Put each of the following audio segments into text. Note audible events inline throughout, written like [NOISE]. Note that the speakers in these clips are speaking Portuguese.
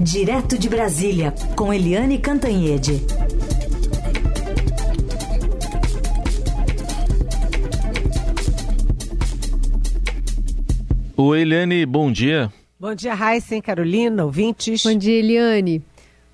Direto de Brasília, com Eliane Cantanhede. O Eliane, bom dia. Bom dia, Raíssen, Carolina, ouvintes. Bom dia, Eliane.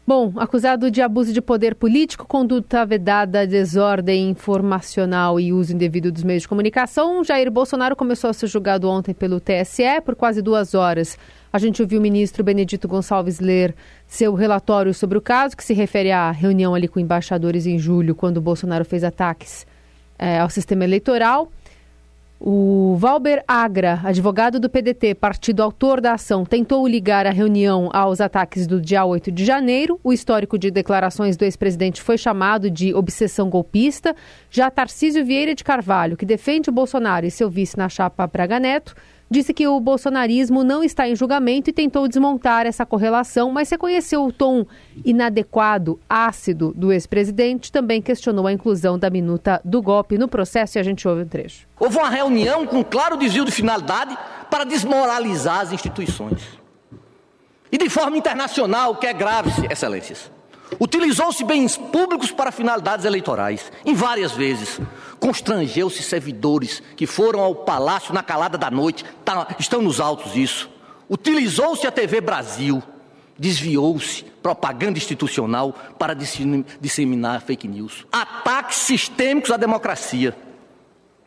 Bom, acusado de abuso de poder político, conduta vedada, desordem informacional e uso indevido dos meios de comunicação, Jair Bolsonaro começou a ser julgado ontem pelo TSE por quase duas horas. A gente ouviu o ministro Benedito Gonçalves ler seu relatório sobre o caso, que se refere à reunião ali com embaixadores em julho, quando Bolsonaro fez ataques é, ao sistema eleitoral. O Valber Agra, advogado do PDT, partido autor da ação, tentou ligar a reunião aos ataques do dia 8 de janeiro. O histórico de declarações do ex-presidente foi chamado de obsessão golpista. Já Tarcísio Vieira de Carvalho, que defende o Bolsonaro e seu vice na chapa Braga Neto, disse que o bolsonarismo não está em julgamento e tentou desmontar essa correlação, mas reconheceu o tom inadequado, ácido do ex-presidente, também questionou a inclusão da minuta do golpe no processo e a gente ouve um trecho. Houve uma reunião com claro desvio de finalidade para desmoralizar as instituições. E de forma internacional, que é grave, excelências. Utilizou-se bens públicos para finalidades eleitorais, em várias vezes. Constrangeu-se servidores que foram ao palácio na calada da noite, tá, estão nos autos isso. Utilizou-se a TV Brasil, desviou-se propaganda institucional para disseminar fake news. Ataques sistêmicos à democracia,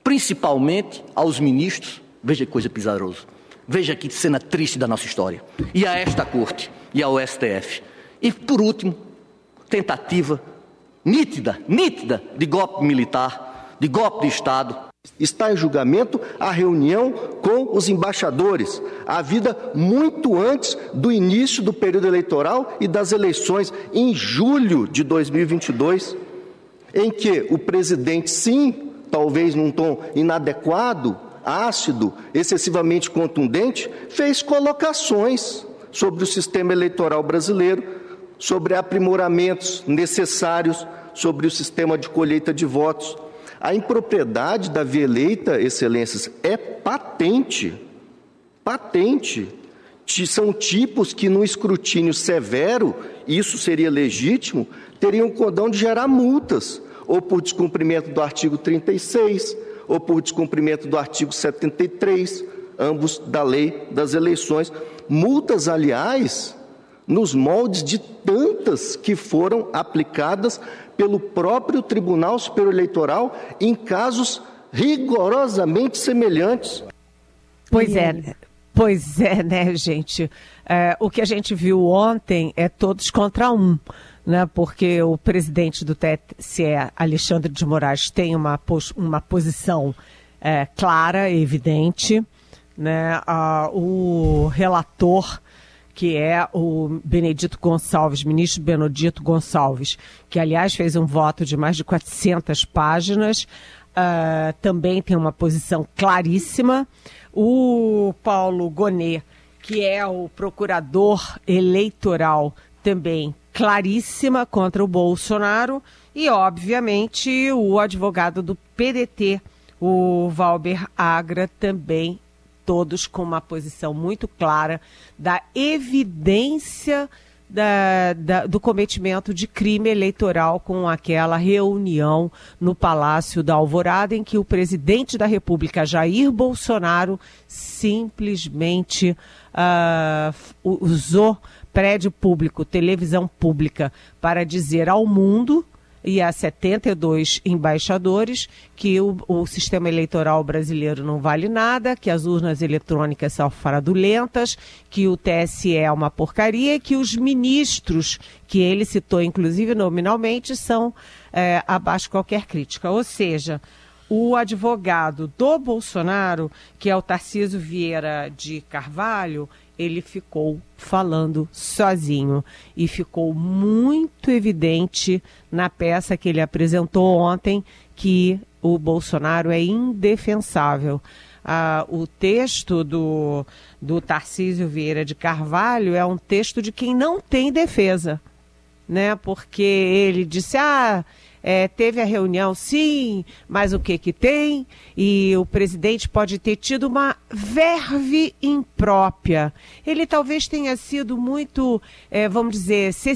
principalmente aos ministros. Veja que coisa pisarosa. Veja que cena triste da nossa história. E a esta corte e ao STF. E por último, tentativa nítida, nítida de golpe militar, de golpe de Estado. Está em julgamento a reunião com os embaixadores, a vida muito antes do início do período eleitoral e das eleições em julho de 2022, em que o presidente, sim, talvez num tom inadequado, ácido, excessivamente contundente, fez colocações sobre o sistema eleitoral brasileiro sobre aprimoramentos necessários sobre o sistema de colheita de votos. A impropriedade da via eleita, excelências, é patente. Patente. São tipos que, no escrutínio severo, isso seria legítimo, teriam o cordão de gerar multas, ou por descumprimento do artigo 36, ou por descumprimento do artigo 73, ambos da lei das eleições. Multas, aliás, nos moldes de tantas que foram aplicadas pelo próprio Tribunal Superior Eleitoral em casos rigorosamente semelhantes. Pois é, pois é, né, gente? É, o que a gente viu ontem é todos contra um. Né, porque o presidente do TSE, Alexandre de Moraes, tem uma, uma posição é, clara, evidente. Né, a, o relator que é o Benedito Gonçalves, ministro Benedito Gonçalves, que aliás fez um voto de mais de 400 páginas, uh, também tem uma posição claríssima. O Paulo Gonet, que é o procurador eleitoral, também claríssima contra o Bolsonaro. E, obviamente, o advogado do PDT, o Valber Agra, também todos com uma posição muito clara da evidência da, da, do cometimento de crime eleitoral com aquela reunião no Palácio da Alvorada, em que o presidente da República, Jair Bolsonaro, simplesmente uh, usou prédio público, televisão pública, para dizer ao mundo e a 72 embaixadores que o, o, sistema eleitoral brasileiro não vale nada, que as urnas eletrônicas são fraudulentas, que o TSE é uma porcaria e que os ministros, que ele citou inclusive nominalmente, são é, abaixo de qualquer crítica. Ou seja, o advogado do Bolsonaro, que é o Tarciso Vieira de Carvalho, ele ficou falando sozinho e ficou muito evidente na peça que ele apresentou ontem que o Bolsonaro é indefensável. Ah, o texto do, do Tarcísio Vieira de Carvalho é um texto de quem não tem defesa, né? Porque ele disse: ah, é, teve a reunião, sim, mas o que que tem? E o presidente pode ter tido uma verve imprópria. Ele talvez tenha sido muito, é, vamos dizer, se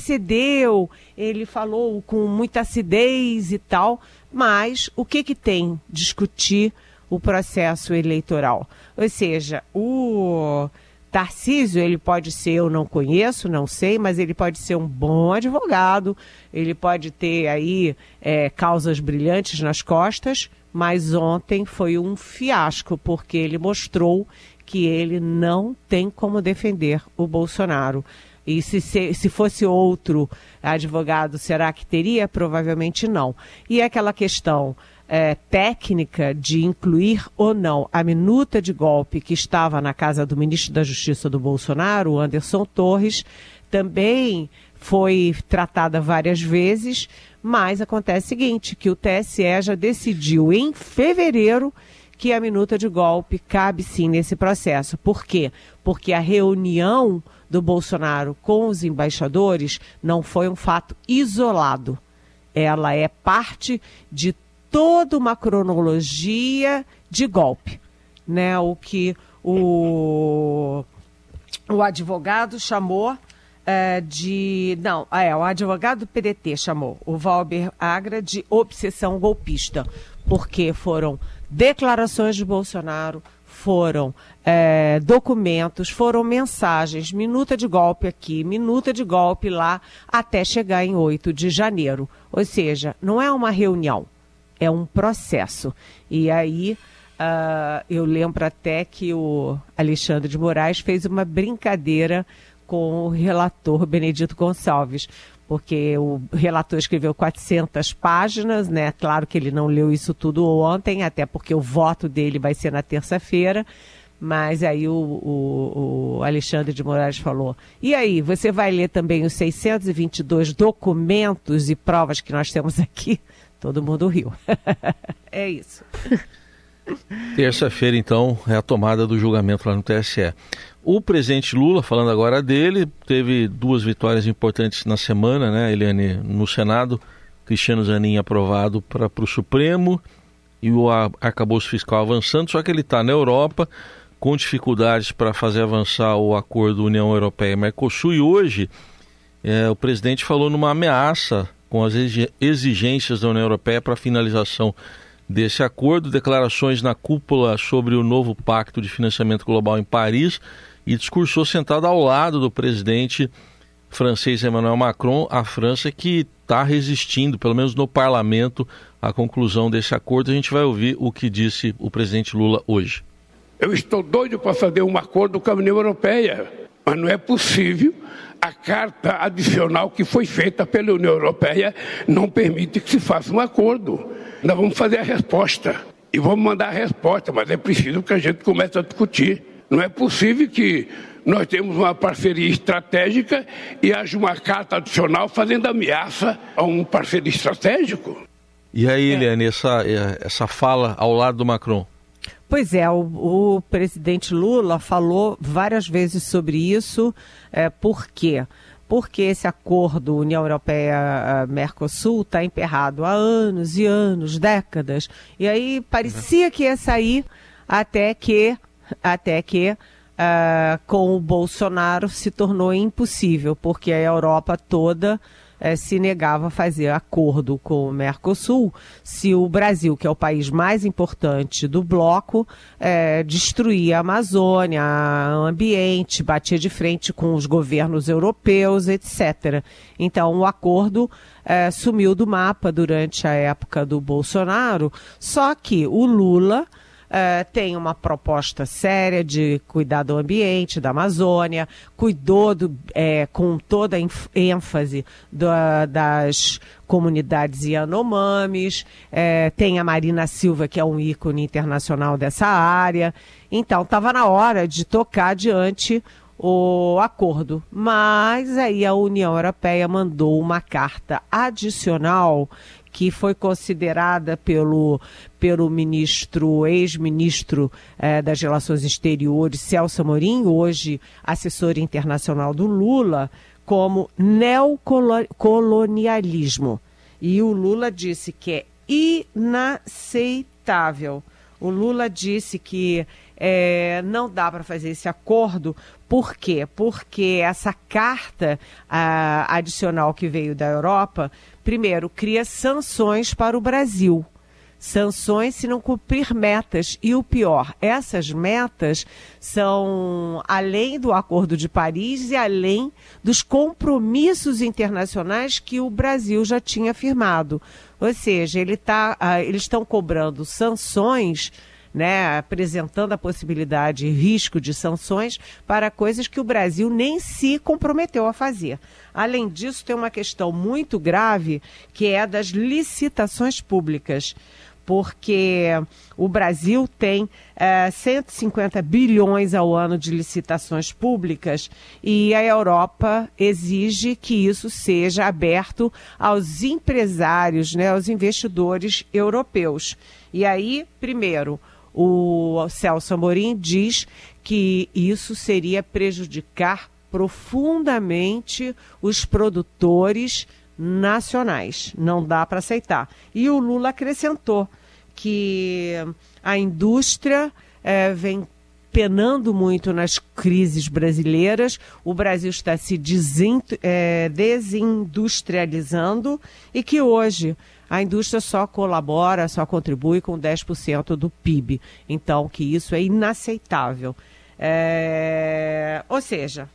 ele falou com muita acidez e tal, mas o que que tem discutir o processo eleitoral? Ou seja, o Tarcísio, ele pode ser, eu não conheço, não sei, mas ele pode ser um bom advogado, ele pode ter aí é, causas brilhantes nas costas, mas ontem foi um fiasco, porque ele mostrou que ele não tem como defender o Bolsonaro. E se, se, se fosse outro advogado, será que teria? Provavelmente não. E aquela questão é, técnica de incluir ou não a minuta de golpe que estava na casa do ministro da Justiça do Bolsonaro, Anderson Torres, também foi tratada várias vezes, mas acontece o seguinte, que o TSE já decidiu em fevereiro que a minuta de golpe cabe sim nesse processo. Por quê? Porque a reunião do Bolsonaro com os embaixadores não foi um fato isolado. Ela é parte de toda uma cronologia de golpe, né? O que o, o advogado chamou é, de. Não, é, o advogado do PDT chamou o Valber Agra de obsessão golpista, porque foram declarações de Bolsonaro, foram é, documentos, foram mensagens, minuta de golpe aqui, minuta de golpe lá, até chegar em 8 de janeiro. Ou seja, não é uma reunião é um processo. E aí uh, eu lembro até que o Alexandre de Moraes fez uma brincadeira com o relator Benedito Gonçalves, porque o relator escreveu 400 páginas, né? Claro que ele não leu isso tudo ontem, até porque o voto dele vai ser na terça-feira. Mas aí o, o, o, Alexandre de Moraes falou: e aí, você vai ler também os 622 documentos e provas que nós temos aqui? Todo mundo riu. [LAUGHS] é isso. Terça-feira, então, é a tomada do julgamento lá no TSE. O presidente Lula, falando agora dele, teve duas vitórias importantes na semana, né, Eliane? No Senado, Cristiano Zanin aprovado para o Supremo e o arcabouço fiscal avançando, só que ele está na Europa com dificuldades para fazer avançar o acordo União Europeia-Mercosul e hoje é, o presidente falou numa ameaça com as exigências da União Europeia para a finalização desse acordo, declarações na cúpula sobre o novo pacto de financiamento global em Paris e discursou sentado ao lado do presidente francês Emmanuel Macron, a França que está resistindo, pelo menos no parlamento, à conclusão desse acordo. A gente vai ouvir o que disse o presidente Lula hoje. Eu estou doido para fazer um acordo com a União Europeia, mas não é possível a carta adicional que foi feita pela União Europeia não permite que se faça um acordo. Nós vamos fazer a resposta e vamos mandar a resposta, mas é preciso que a gente comece a discutir. Não é possível que nós temos uma parceria estratégica e haja uma carta adicional fazendo ameaça a um parceiro estratégico. E aí, Eliane, essa, essa fala ao lado do Macron? Pois é, o, o, presidente Lula falou várias vezes sobre isso. É, por quê? Porque esse acordo União Europeia-Mercosul está emperrado há anos e anos, décadas. E aí parecia que ia sair até que, até que uh, com o Bolsonaro se tornou impossível, porque a Europa toda eh, se negava a fazer acordo com o Mercosul se o Brasil, que é o país mais importante do bloco, eh, destruía a Amazônia, o ambiente, batia de frente com os governos europeus, etc. Então, o acordo eh, sumiu do mapa durante a época do Bolsonaro, só que o Lula uh, tem uma proposta séria de cuidar do ambiente, da Amazônia, cuidou do, é, com toda a ênfase das comunidades Yanomamis, é, tem a Marina Silva, que é um ícone internacional dessa área. Então, estava na hora de tocar adiante o acordo. Mas aí a União Europeia mandou uma carta adicional que foi considerada pelo, pelo ministro, ex-ministro eh, das Relações Exteriores, Celso Amorim, hoje assessor internacional do Lula, como neocolonialismo. E o Lula disse que é inaceitável. O Lula disse que é, não dá para fazer esse acordo. Por quê? Porque essa carta a, adicional que veio da Europa, primeiro, cria sanções para o Brasil sanções se não cumprir metas. E o pior, essas metas são além do Acordo de Paris e além dos compromissos internacionais que o Brasil já tinha firmado. Ou seja, ele tá, uh, eles estão cobrando sanções. Né, apresentando a possibilidade e risco de sanções para coisas que o Brasil nem se comprometeu a fazer. Além disso, tem uma questão muito grave que é das licitações públicas porque o Brasil tem é, 150 bilhões ao ano de licitações públicas e a Europa exige que isso seja aberto aos empresários, né, aos investidores europeus. E aí, primeiro, o Celso Amorim diz que isso seria prejudicar profundamente os produtores nacionais. Não dá para aceitar. E o Lula acrescentou que a indústria é, vem penando muito nas crises brasileiras. O Brasil está se é, desindustrializando e que hoje a indústria só colabora, só contribui com 10% do PIB. Então, que isso é inaceitável. É... Ou seja,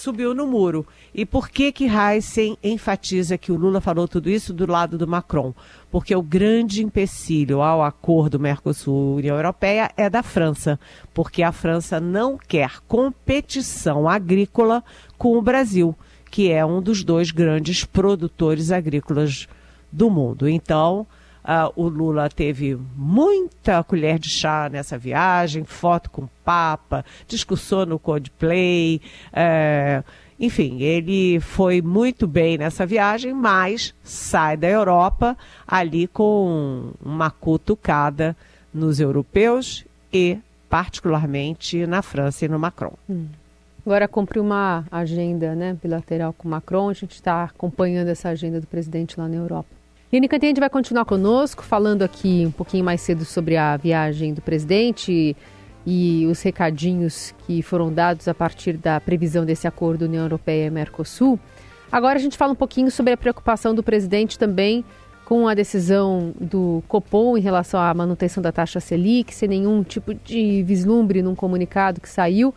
subiu no muro. E por que que Heisen enfatiza que o Lula falou tudo isso do lado do Macron? Porque o grande empecilho ao acordo Mercosul-União Europeia é da França, porque a França não quer competição agrícola com o Brasil, que é um dos dois grandes produtores agrícolas do mundo. Então, Uh, o Lula teve muita colher de chá nessa viagem, foto com o Papa, discussão no Coldplay. Uh, enfim, ele foi muito bem nessa viagem, mas sai da Europa ali com uma cutucada nos europeus e, particularmente, na França e no Macron. Hum. Agora cumpre uma agenda né, bilateral com o Macron, a gente está acompanhando essa agenda do presidente lá na Europa. Lini Cantanhede vai continuar conosco, falando aqui um pouquinho mais cedo sobre a viagem do presidente e os recadinhos que foram dados a partir da previsão desse acordo União Europeia e Mercosul. Agora a gente fala um pouquinho sobre a preocupação do presidente também com a decisão do Copom em relação à manutenção da taxa Selic, sem nenhum tipo de vislumbre num comunicado que saiu.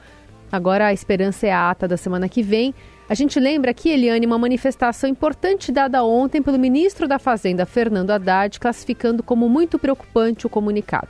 Agora a esperança é a ata da semana que vem. A gente lembra aqui, Eliane, uma manifestação importante dada ontem pelo ministro da Fazenda, Fernando Haddad, classificando como muito preocupante o comunicado.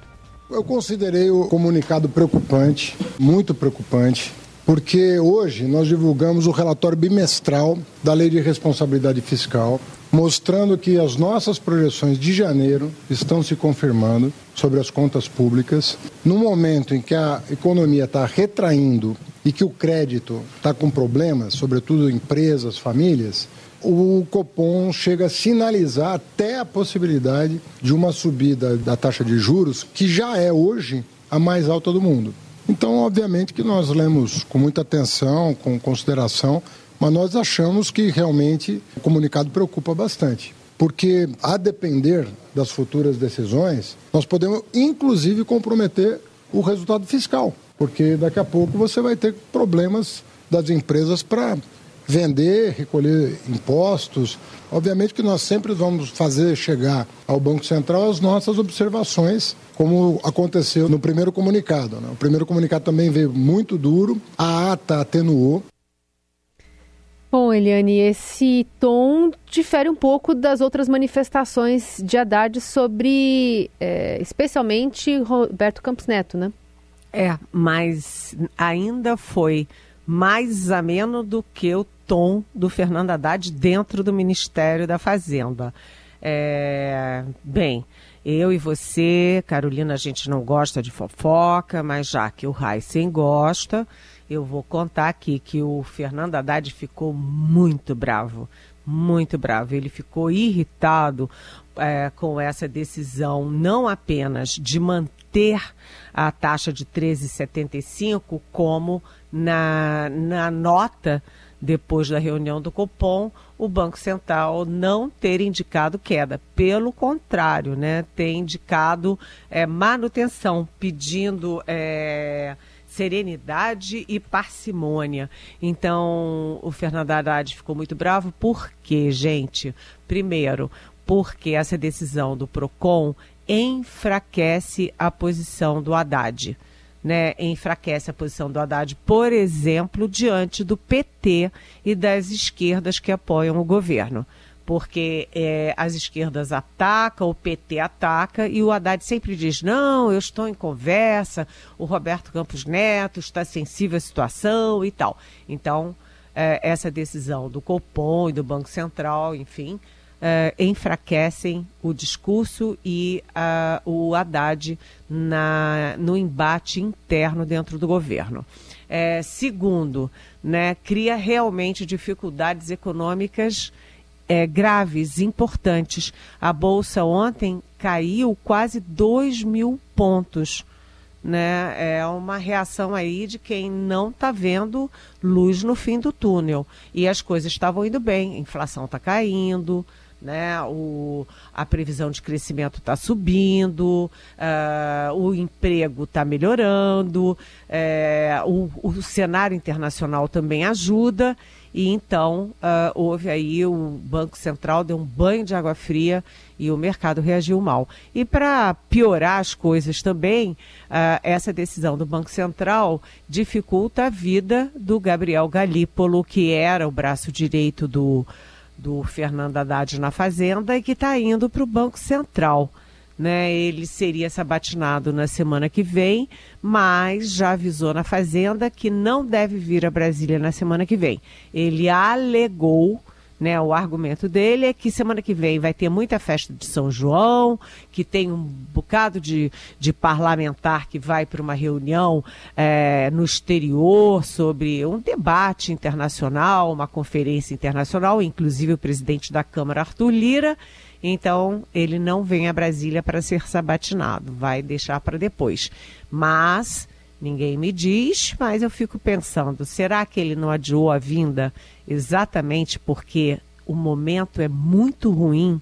Eu considerei o comunicado preocupante, muito preocupante, porque hoje nós divulgamos o relatório bimestral da Lei de Responsabilidade Fiscal, mostrando que as nossas projeções de janeiro estão se confirmando sobre as contas públicas. No momento em que a economia está retraindo e que o crédito está com problemas, sobretudo empresas, famílias, o Copom chega a sinalizar até a possibilidade de uma subida da taxa de juros, que já é hoje a mais alta do mundo. Então, obviamente que nós lemos com muita atenção, com consideração, mas nós achamos que realmente o comunicado preocupa bastante. Porque, a depender das futuras decisões, nós podemos, inclusive, comprometer o resultado fiscal porque daqui a pouco você vai ter problemas das empresas para vender, recolher impostos. Obviamente que nós sempre vamos fazer chegar ao Banco Central as nossas observações, como aconteceu no primeiro comunicado. Né? O primeiro comunicado também veio muito duro, a ata atenuou. Bom, Eliane, esse tom difere um pouco das outras manifestações de Haddad sobre, é, especialmente, Roberto Campos Neto, né? É, mas ainda foi mais ameno do que o tom do Fernando Haddad dentro do Ministério da Fazenda. É, bem, eu e você, Carolina, a gente não gosta de fofoca, mas já que o Heisen gosta, eu vou contar aqui que o Fernando Haddad ficou muito bravo, muito bravo. Ele ficou irritado é, com essa decisão, não apenas de manter a taxa de 13,75, como na, na nota depois da reunião do Copom, o Banco Central não ter indicado queda. Pelo contrário, né, tem indicado é, manutenção, pedindo. É, serenidade e parcimônia. Então, o Fernando Haddad ficou muito bravo. Por quê, gente? Primeiro, porque essa decisão do PROCON enfraquece a posição do Haddad. Né, enfraquece a posição do Haddad, por exemplo, diante do PT e das esquerdas que apoiam o governo porque é, as esquerdas atacam, o PT ataca, e o Haddad sempre diz: não, eu estou em conversa, o Roberto Campos Neto está sensível à situação e tal. Então, é, essa decisão do Copom e do Banco Central, enfim, é, enfraquecem o discurso e uh, o Haddad na, no embate interno dentro do governo. É, segundo, né, cria realmente dificuldades econômicas é, graves, importantes. A Bolsa ontem caiu quase 2 mil pontos. Né? É uma reação aí de quem não está vendo luz no fim do túnel. E as coisas estavam indo bem, a inflação está caindo, né? O, a previsão de crescimento está subindo, uh, o emprego está melhorando, uh, o, o cenário internacional também ajuda e então uh, houve aí o Banco Central deu um banho de água fria e o mercado reagiu mal. E para piorar as coisas também, uh, essa decisão do Banco Central dificulta a vida do Gabriel Galípolo, que era o braço direito do, do Fernando Haddad na Fazenda e que está indo para o Banco Central né? Ele seria sabatinado na semana que vem, mas já avisou na Fazenda que não deve vir a Brasília na semana que vem. Ele alegou. Né, o argumento dele é que semana que vem vai ter muita festa de São João, que tem um bocado de, de parlamentar que vai para uma reunião é, no exterior sobre um debate internacional, uma conferência internacional, inclusive o presidente da Câmara, Arthur Lira, então, ele não vem a Brasília para ser sabatinado, vai deixar para depois. Mas ninguém me diz, mas eu fico pensando, será que ele não adiou a vinda exatamente porque o momento é muito ruim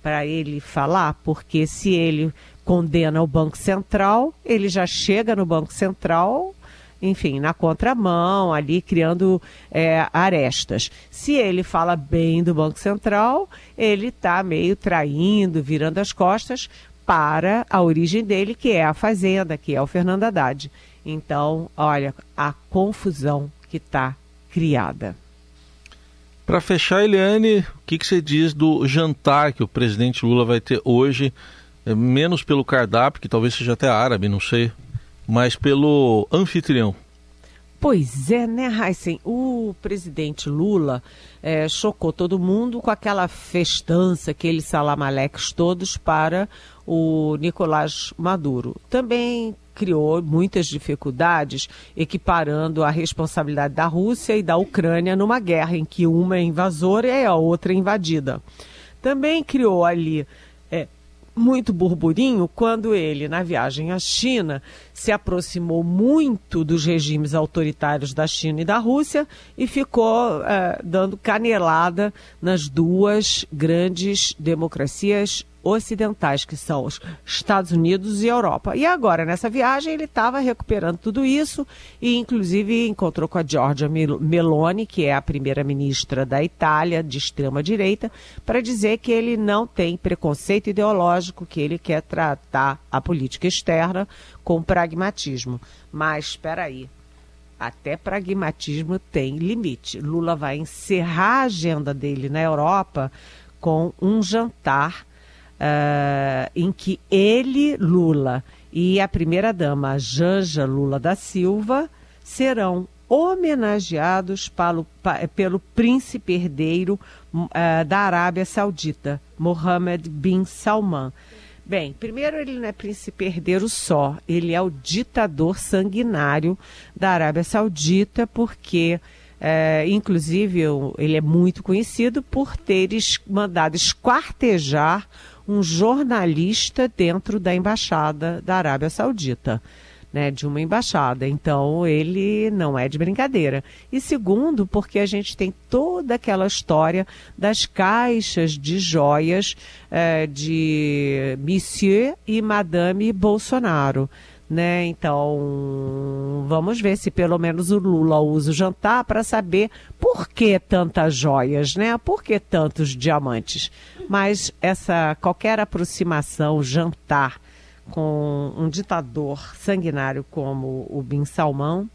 para ele falar? Porque se ele condena o Banco Central, ele já chega no Banco Central enfim, na contramão, ali criando é, arestas. Se ele fala bem do Banco Central, ele está meio traindo, virando as costas para a origem dele, que é a Fazenda, que é o Fernando Haddad. Então, olha, a confusão que está criada. Para fechar, Eliane, o que, que, você diz do jantar que o presidente Lula vai ter hoje, é, menos pelo cardápio, que talvez seja até árabe, não sei, mas pelo anfitrião. Pois é, né, Heisen? O presidente Lula é, chocou todo mundo com aquela festança, aqueles salamaleques todos para o Nicolás Maduro. Também criou muitas dificuldades, equiparando a responsabilidade da Rússia e da Ucrânia numa guerra em que uma é invasora e a outra é invadida. Também criou ali muito burburinho quando ele, na viagem à China, se aproximou muito dos regimes autoritários da China e da Rússia e ficou eh, dando canelada nas duas grandes democracias ocidentais, que são os Estados Unidos e Europa. E agora, nessa viagem, ele estava recuperando tudo isso e, inclusive, encontrou com a Giorgia Meloni, que é a primeira-ministra da Itália, de extrema-direita, para dizer que ele não tem preconceito ideológico, que ele quer tratar a política externa com pragmatismo. Mas, espera aí. Até pragmatismo tem limite. Lula vai encerrar a agenda dele na Europa com um jantar uh, em que ele, Lula, e a primeira-dama, Janja Lula da Silva, serão homenageados pelo, pelo príncipe herdeiro uh, da Arábia Saudita, Mohammed bin Salman. Bem, primeiro ele não é príncipe herdeiro só, ele é o ditador sanguinário da Arábia Saudita, porque, é, inclusive, ele é muito conhecido por ter mandado esquartejar um jornalista dentro da embaixada da Arábia Saudita. né, de uma embaixada. Então, ele não é de brincadeira. E segundo, porque a gente tem toda aquela história das caixas de joias eh, de Monsieur e Madame Bolsonaro. Né? Então, vamos ver se pelo menos o Lula usa o jantar para saber por que tantas joias, né? Por que tantos diamantes? Mas essa qualquer aproximação, jantar com um ditador sanguinário como o Bin Salman,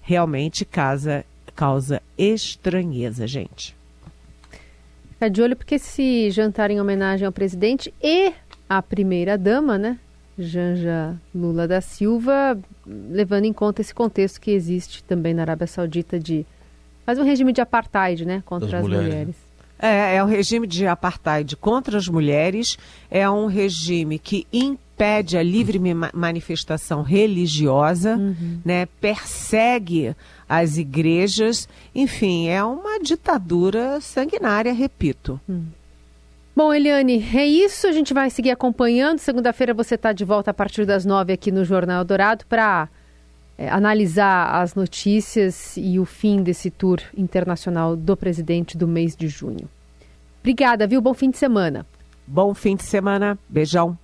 realmente causa, causa estranheza, gente. Fica de olho porque esse jantar em homenagem ao presidente e à primeira-dama, né? Janja Lula da Silva, levando em conta esse contexto que existe também na Arábia Saudita de faz um regime de apartheid, né, contra das as mulheres. mulheres. É, é um regime de apartheid contra as mulheres, é um regime que impede a livre manifestação religiosa, uhum. né, persegue as igrejas, enfim, é uma ditadura sanguinária, repito. Uhum. Bom, Eliane, é isso. A gente vai seguir acompanhando. Segunda-feira você está de volta a partir das nove aqui no Jornal Dourado para é, analisar as notícias e o fim desse tour internacional do presidente do mês de junho. Obrigada, viu? Bom fim de semana. Bom fim de semana. Beijão.